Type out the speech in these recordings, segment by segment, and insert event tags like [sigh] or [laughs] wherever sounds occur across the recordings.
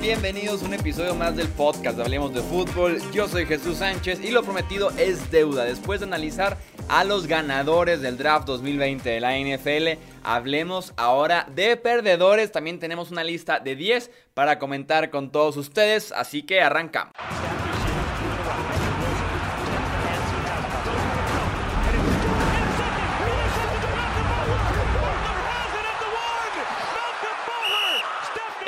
Bienvenidos a un episodio más del podcast de Hablemos de Fútbol. Yo soy Jesús Sánchez y lo prometido es deuda. Después de analizar a los ganadores del draft 2020 de la NFL, hablemos ahora de perdedores. También tenemos una lista de 10 para comentar con todos ustedes, así que arrancamos.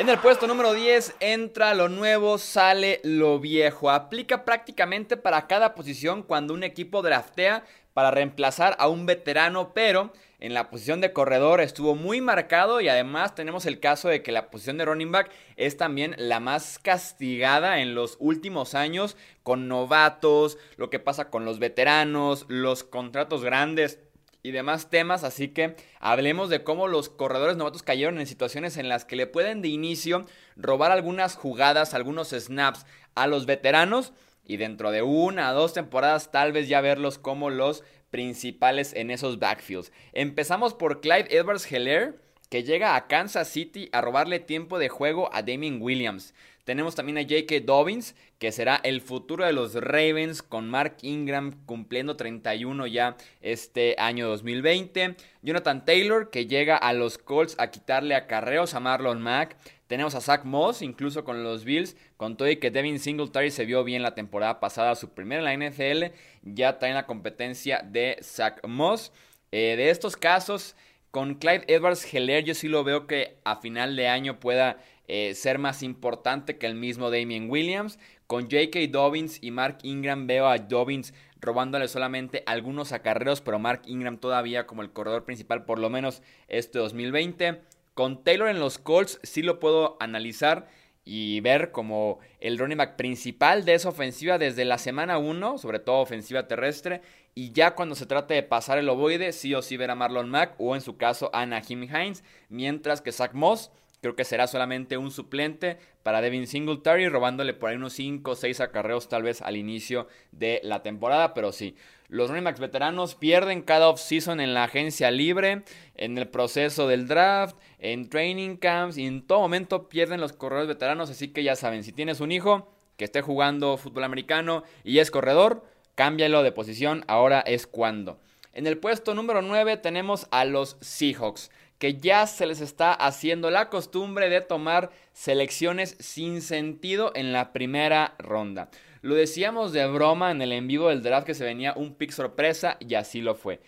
En el puesto número 10 entra lo nuevo, sale lo viejo. Aplica prácticamente para cada posición cuando un equipo draftea para reemplazar a un veterano, pero en la posición de corredor estuvo muy marcado y además tenemos el caso de que la posición de running back es también la más castigada en los últimos años con novatos, lo que pasa con los veteranos, los contratos grandes y demás temas, así que hablemos de cómo los corredores novatos cayeron en situaciones en las que le pueden de inicio robar algunas jugadas, algunos snaps a los veteranos y dentro de una o dos temporadas tal vez ya verlos como los principales en esos backfields. Empezamos por Clyde Edwards Heller que llega a Kansas City a robarle tiempo de juego a Damien Williams. Tenemos también a J.K. Dobbins, que será el futuro de los Ravens, con Mark Ingram cumpliendo 31 ya este año 2020. Jonathan Taylor, que llega a los Colts a quitarle acarreos a Marlon Mack. Tenemos a Zach Moss, incluso con los Bills, con todo y que Devin Singletary se vio bien la temporada pasada, su primera en la NFL, ya trae la competencia de Zach Moss. Eh, de estos casos, con Clyde Edwards Heller yo sí lo veo que a final de año pueda eh, ser más importante que el mismo Damien Williams. Con J.K. Dobbins y Mark Ingram veo a Dobbins robándole solamente algunos acarreos, pero Mark Ingram todavía como el corredor principal por lo menos este 2020. Con Taylor en los Colts sí lo puedo analizar y ver como el running back principal de esa ofensiva desde la semana 1, sobre todo ofensiva terrestre, y ya cuando se trate de pasar el ovoide, sí o sí ver a Marlon Mack o en su caso a Naheem Hines, mientras que Zach Moss Creo que será solamente un suplente para Devin Singletary, robándole por ahí unos 5 o 6 acarreos tal vez al inicio de la temporada. Pero sí, los running backs veteranos pierden cada offseason en la agencia libre, en el proceso del draft, en training camps y en todo momento pierden los corredores veteranos. Así que ya saben, si tienes un hijo que esté jugando fútbol americano y es corredor, cámbialo de posición, ahora es cuando. En el puesto número 9 tenemos a los Seahawks que ya se les está haciendo la costumbre de tomar selecciones sin sentido en la primera ronda. Lo decíamos de broma en el en vivo del draft que se venía un pick sorpresa y así lo fue.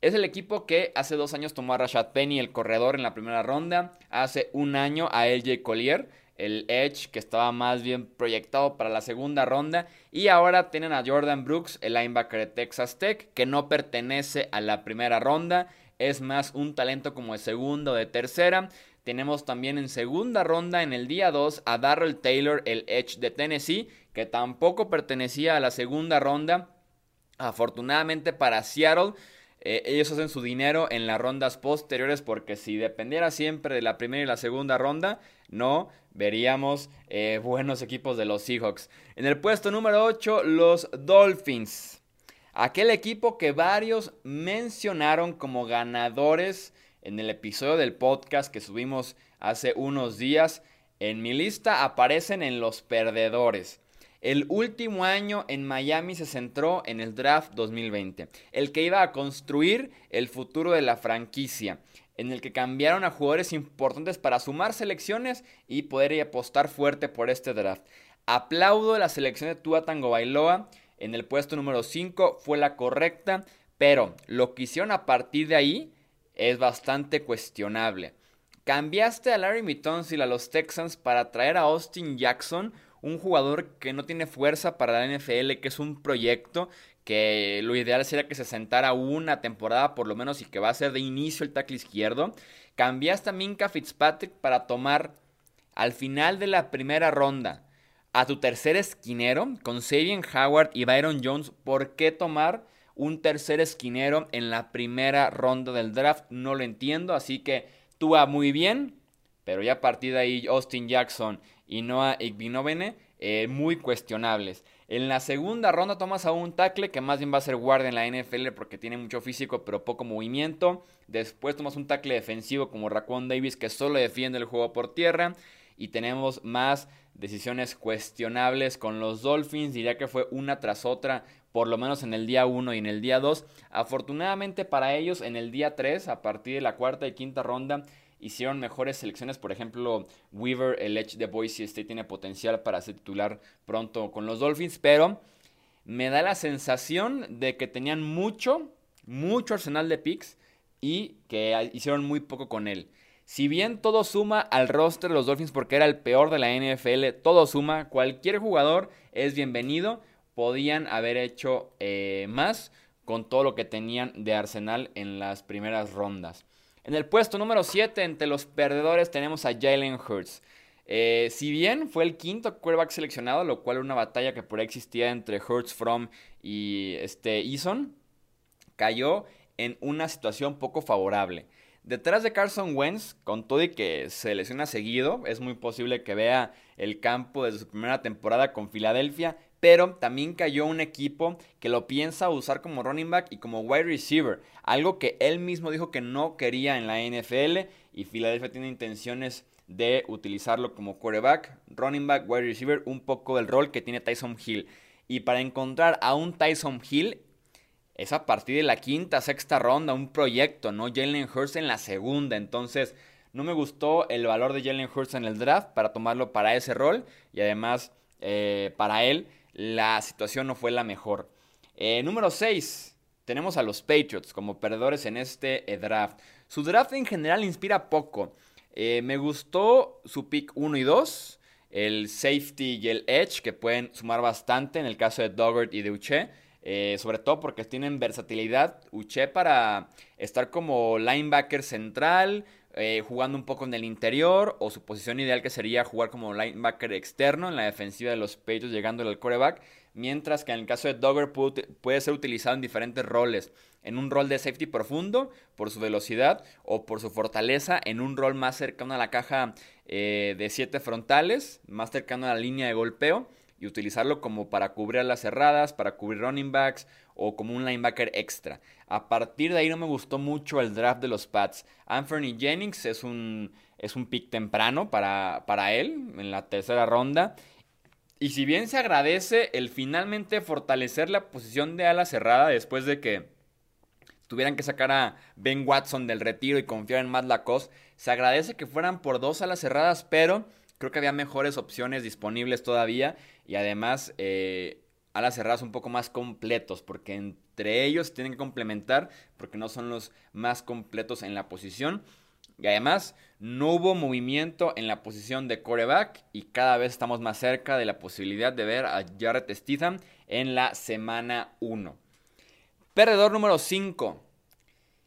Es el equipo que hace dos años tomó a Rashad Penny, el corredor, en la primera ronda. Hace un año a LJ Collier, el Edge, que estaba más bien proyectado para la segunda ronda. Y ahora tienen a Jordan Brooks, el linebacker de Texas Tech, que no pertenece a la primera ronda es más un talento como de segunda o de tercera. Tenemos también en segunda ronda en el día 2 a Darrell Taylor, el Edge de Tennessee, que tampoco pertenecía a la segunda ronda. Afortunadamente para Seattle, eh, ellos hacen su dinero en las rondas posteriores porque si dependiera siempre de la primera y la segunda ronda, no veríamos eh, [laughs] buenos equipos de los Seahawks. En el puesto número 8, los Dolphins. Aquel equipo que varios mencionaron como ganadores en el episodio del podcast que subimos hace unos días. En mi lista aparecen en los perdedores. El último año en Miami se centró en el draft 2020, el que iba a construir el futuro de la franquicia, en el que cambiaron a jugadores importantes para sumar selecciones y poder apostar fuerte por este draft. Aplaudo la selección de Tua Tango Bailoa en el puesto número 5 fue la correcta, pero lo que hicieron a partir de ahí es bastante cuestionable. Cambiaste a Larry Mitonsil a los Texans para traer a Austin Jackson, un jugador que no tiene fuerza para la NFL, que es un proyecto que lo ideal sería que se sentara una temporada por lo menos y que va a ser de inicio el tackle izquierdo. Cambiaste a Minka Fitzpatrick para tomar al final de la primera ronda a tu tercer esquinero con Sabian Howard y Byron Jones. ¿Por qué tomar un tercer esquinero en la primera ronda del draft? No lo entiendo, así que tú va muy bien, pero ya a partir de ahí Austin Jackson y Noah Igbinovene eh, muy cuestionables. En la segunda ronda tomas a un tackle que más bien va a ser guardia en la NFL porque tiene mucho físico pero poco movimiento. Después tomas un tackle defensivo como Raquan Davis que solo defiende el juego por tierra. y tenemos más decisiones cuestionables con los Dolphins. Diría que fue una tras otra, por lo menos en el día 1 y en el día 2. Afortunadamente para ellos, en el día 3, a partir de la cuarta y quinta ronda, hicieron mejores selecciones. Por ejemplo, Weaver, el Edge de Boise State, tiene potencial para ser titular pronto con los Dolphins, pero me da la sensación de que tenían mucho, mucho arsenal de picks y que hicieron muy poco con él. Si bien todo suma al roster de los Dolphins porque era el peor de la NFL, todo suma, cualquier jugador es bienvenido. Podían haber hecho eh, más con todo lo que tenían de arsenal en las primeras rondas. En el puesto número 7, entre los perdedores, tenemos a Jalen Hurts. Eh, si bien fue el quinto quarterback seleccionado, lo cual era una batalla que por ahí existía entre Hurts, From y este Eason, cayó en una situación poco favorable. Detrás de Carson Wentz, con todo que se lesiona seguido, es muy posible que vea el campo desde su primera temporada con Filadelfia, pero también cayó un equipo que lo piensa usar como running back y como wide receiver, algo que él mismo dijo que no quería en la NFL y Filadelfia tiene intenciones de utilizarlo como quarterback, running back, wide receiver, un poco del rol que tiene Tyson Hill. Y para encontrar a un Tyson Hill es a partir de la quinta, sexta ronda, un proyecto, ¿no? Jalen Hurts en la segunda. Entonces, no me gustó el valor de Jalen Hurts en el draft para tomarlo para ese rol. Y además, eh, para él, la situación no fue la mejor. Eh, número 6. Tenemos a los Patriots como perdedores en este eh, draft. Su draft en general inspira poco. me gustó su pick 1 y 2 el safety y el edge, que pueden sumar bastante en el caso de Doggart y de Uche. Eh, sobre todo porque tienen versatilidad. Uche para estar como linebacker central, eh, jugando un poco en el interior, o su posición ideal que sería jugar como linebacker externo en la defensiva de los Patriots, llegando al quarterback. Mientras que en el caso de Dogger puede ser utilizado en diferentes roles. En un rol de safety profundo, por su velocidad, o por su fortaleza, en un rol más cercano a la caja eh, de 7 frontales, más cercano a la línea de golpeo y utilizarlo como para cubrir las cerradas, para cubrir running backs o como un linebacker extra. A partir de ahí no me gustó mucho el draft de los Pats. Anthony Jennings es un, es un pick temprano para, para él en la tercera ronda. Y si bien se agradece el finalmente fortalecer la posición de ala cerrada después de que tuvieran que sacar a Ben Watson del retiro y confiar en Matt Lacoste, se agradece que fueran por dos alas cerradas, pero creo que había mejores opciones disponibles todavía y además eh, alas cerradas un poco más completos, porque entre ellos tienen que complementar, porque no son los más completos en la posición. Y además, no hubo movimiento en la posición de coreback y cada vez estamos más cerca de la posibilidad de ver a Jared Stidham en la semana 1. Perdedor número 5.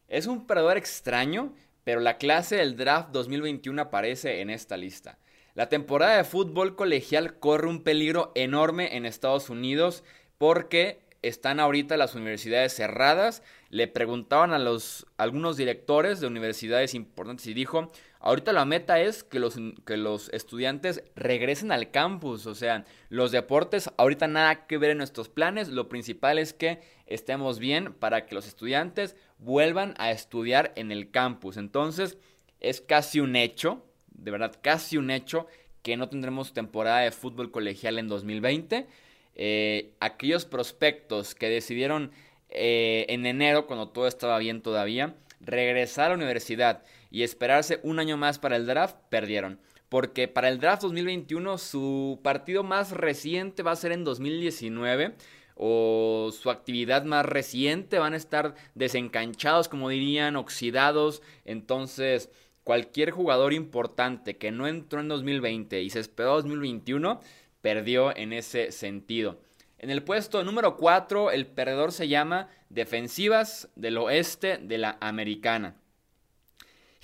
Es un perdedor extraño, pero la clase del draft 2021 aparece en esta lista. La temporada de fútbol colegial corre un peligro enorme en Estados Unidos porque están ahorita las universidades cerradas. Le preguntaban a los algunos directores de universidades importantes y dijo, ahorita la meta es que los, que los estudiantes regresen al campus. O sea, los deportes ahorita nada que ver en nuestros planes. Lo principal es que estemos bien para que los estudiantes vuelvan a estudiar en el campus. Entonces, es casi un hecho de verdad casi un hecho que no tendremos temporada de fútbol colegial en 2020. Eh, aquellos prospectos que decidieron eh, en enero, cuando todo estaba bien todavía, regresar a la universidad y esperarse un año más para el draft, perdieron. Porque para el draft 2021 su partido más reciente va a ser en 2019 o su actividad más reciente van a estar desencanchados, como dirían, oxidados. Entonces, cualquier jugador importante que no entró en 2020 y se esperó 2021, perdió en ese sentido. En el puesto número 4, el perdedor se llama Defensivas del Oeste de la Americana.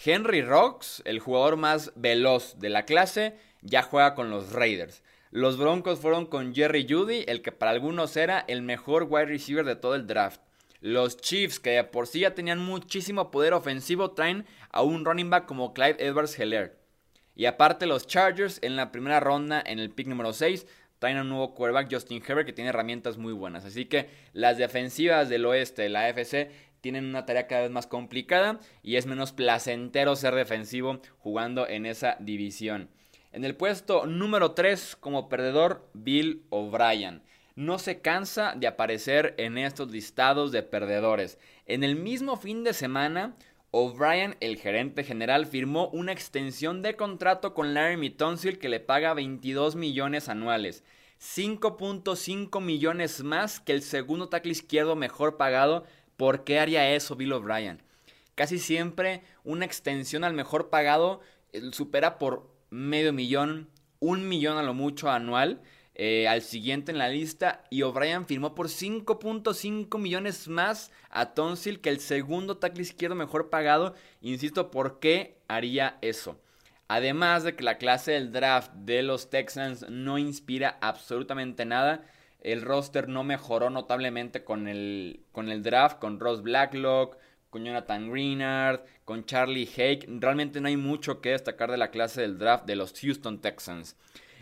Henry Rocks, el jugador más veloz de la clase, ya juega con los Raiders. Los Broncos fueron con Jerry Judy, el que para algunos era el mejor wide receiver de todo el draft. Los Chiefs, que de por sí ya tenían muchísimo poder ofensivo, traen a un running back como Clyde Edwards Heller. Y aparte los Chargers en la primera ronda, en el pick número 6, traen a un nuevo quarterback, Justin Herbert, que tiene herramientas muy buenas. Así que las defensivas del oeste de la AFC tienen una tarea cada vez más complicada y es menos placentero ser defensivo jugando en esa división. En el puesto número 3 como perdedor, Bill O'Brien. No se cansa de aparecer en estos listados de perdedores. En el mismo fin de semana, O'Brien, el gerente general, firmó una extensión de contrato con Larry Tonsil que le paga 22 millones anuales. 5.5 millones más que el segundo tackle izquierdo mejor pagado. ¿Por qué haría eso Bill O'Brien? Casi siempre una extensión al mejor pagado eh, supera por medio millón, un millón a lo mucho anual. Eh, al siguiente en la lista y O'Brien firmó por 5.5 millones más a Tonsil que el segundo tackle izquierdo mejor pagado. Insisto, ¿por qué haría eso? Además de que la clase del draft de los Texans no inspira absolutamente nada. El roster no mejoró notablemente con el, con el draft, con Ross Blacklock, con Jonathan Greenard, con Charlie Hake. Realmente no hay mucho que destacar de la clase del draft de los Houston Texans.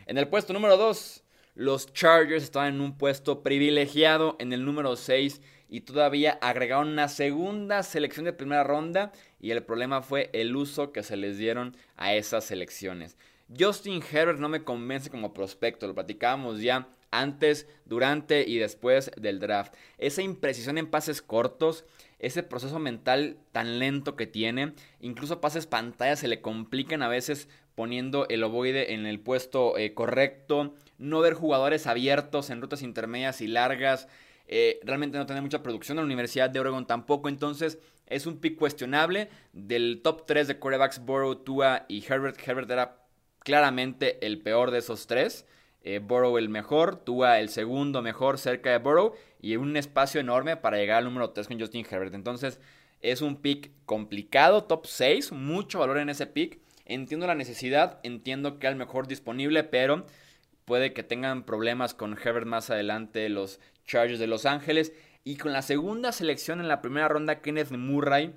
En el puesto número 2, los Chargers estaban en un puesto privilegiado en el número 6 y todavía agregaron una segunda selección de primera ronda y el problema fue el uso que se les dieron a esas selecciones. Justin Herbert no me convence como prospecto, lo platicábamos ya antes, durante y después del draft. Esa imprecisión en pases cortos, ese proceso mental tan lento que tiene, incluso pases pantalla se le complican a veces poniendo el ovoide en el puesto eh, correcto, no ver jugadores abiertos en rutas intermedias y largas, eh, realmente no tener mucha producción en la Universidad de Oregon tampoco, entonces es un pick cuestionable del top 3 de quarterbacks Burrow, Tua y Herbert. Herbert era claramente el peor de esos tres. Eh, el mejor, Tua el segundo mejor cerca de Burrow y un espacio enorme para llegar al número 3 con Justin Herbert. Entonces es un pick complicado, top 6, mucho valor en ese pick. Entiendo la necesidad, entiendo que es el mejor disponible, pero puede que tengan problemas con Herbert más adelante los Chargers de Los Ángeles. Y con la segunda selección en la primera ronda, Kenneth Murray,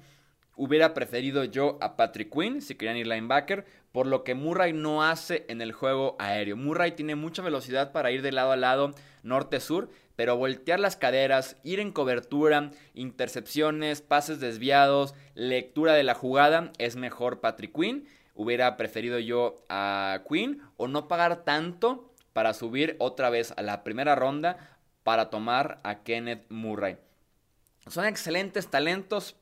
hubiera preferido yo a Patrick Quinn si querían ir linebacker, por lo que Murray no hace en el juego aéreo. Murray tiene mucha velocidad para ir de lado a lado, norte-sur, pero voltear las caderas, ir en cobertura, intercepciones, pases desviados, lectura de la jugada, es mejor Patrick Quinn hubiera preferido yo a Queen o no pagar tanto para subir otra vez a la primera ronda para tomar a Kenneth Murray. Son excelentes talentos,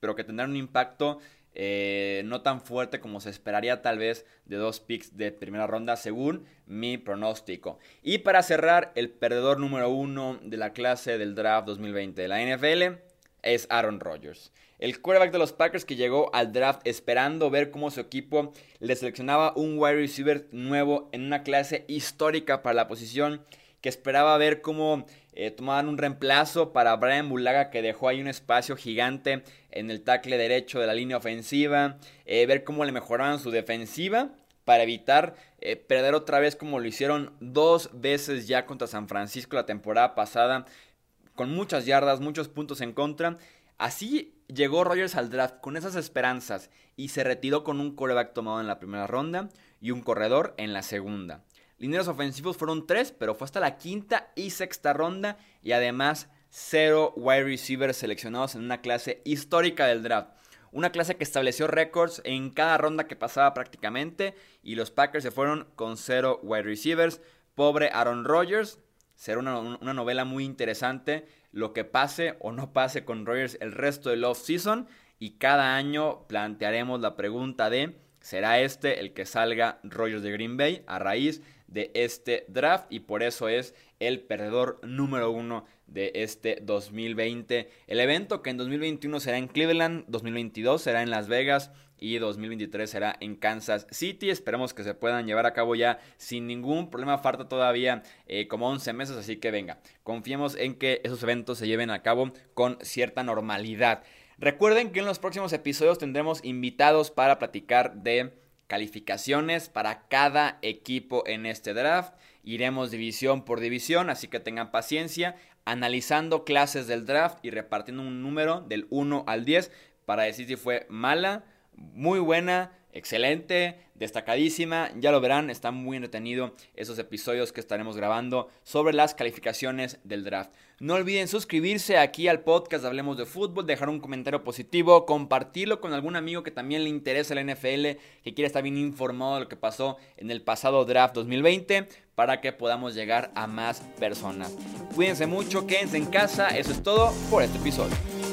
pero que tendrán un impacto eh, no tan fuerte como se esperaría tal vez de dos picks de primera ronda según mi pronóstico. Y para cerrar, el perdedor número uno de la clase del draft 2020 de la NFL es Aaron Rodgers. El quarterback de los Packers que llegó al draft esperando ver cómo su equipo le seleccionaba un wide receiver nuevo en una clase histórica para la posición, que esperaba ver cómo eh, tomaban un reemplazo para Brian Bulaga que dejó ahí un espacio gigante en el tackle derecho de la línea ofensiva, eh, ver cómo le mejoraban su defensiva para evitar eh, perder otra vez como lo hicieron dos veces ya contra San Francisco la temporada pasada, con muchas yardas, muchos puntos en contra. Así llegó Rogers al draft con esas esperanzas y se retiró con un coreback tomado en la primera ronda y un corredor en la segunda. Lineros ofensivos fueron tres, pero fue hasta la quinta y sexta ronda y además cero wide receivers seleccionados en una clase histórica del draft. Una clase que estableció récords en cada ronda que pasaba prácticamente y los Packers se fueron con cero wide receivers. Pobre Aaron Rodgers, será una, una novela muy interesante lo que pase o no pase con Rogers el resto del off-season. Y cada año plantearemos la pregunta de, ¿será este el que salga Rogers de Green Bay a raíz de este draft? Y por eso es el perdedor número uno de este 2020. El evento que en 2021 será en Cleveland, 2022 será en Las Vegas y 2023 será en Kansas City. Esperemos que se puedan llevar a cabo ya sin ningún problema. Falta todavía eh, como 11 meses, así que venga, confiemos en que esos eventos se lleven a cabo con cierta normalidad. Recuerden que en los próximos episodios tendremos invitados para platicar de calificaciones para cada equipo en este draft. Iremos división por división, así que tengan paciencia, analizando clases del draft y repartiendo un número del 1 al 10 para decir si fue mala, muy buena, excelente, destacadísima. Ya lo verán, está muy entretenido esos episodios que estaremos grabando sobre las calificaciones del draft. No olviden suscribirse aquí al podcast Hablemos de Fútbol, dejar un comentario positivo, compartirlo con algún amigo que también le interesa el NFL, que quiera estar bien informado de lo que pasó en el pasado draft 2020 para que podamos llegar a más personas. Cuídense mucho, quédense en casa, eso es todo por este episodio.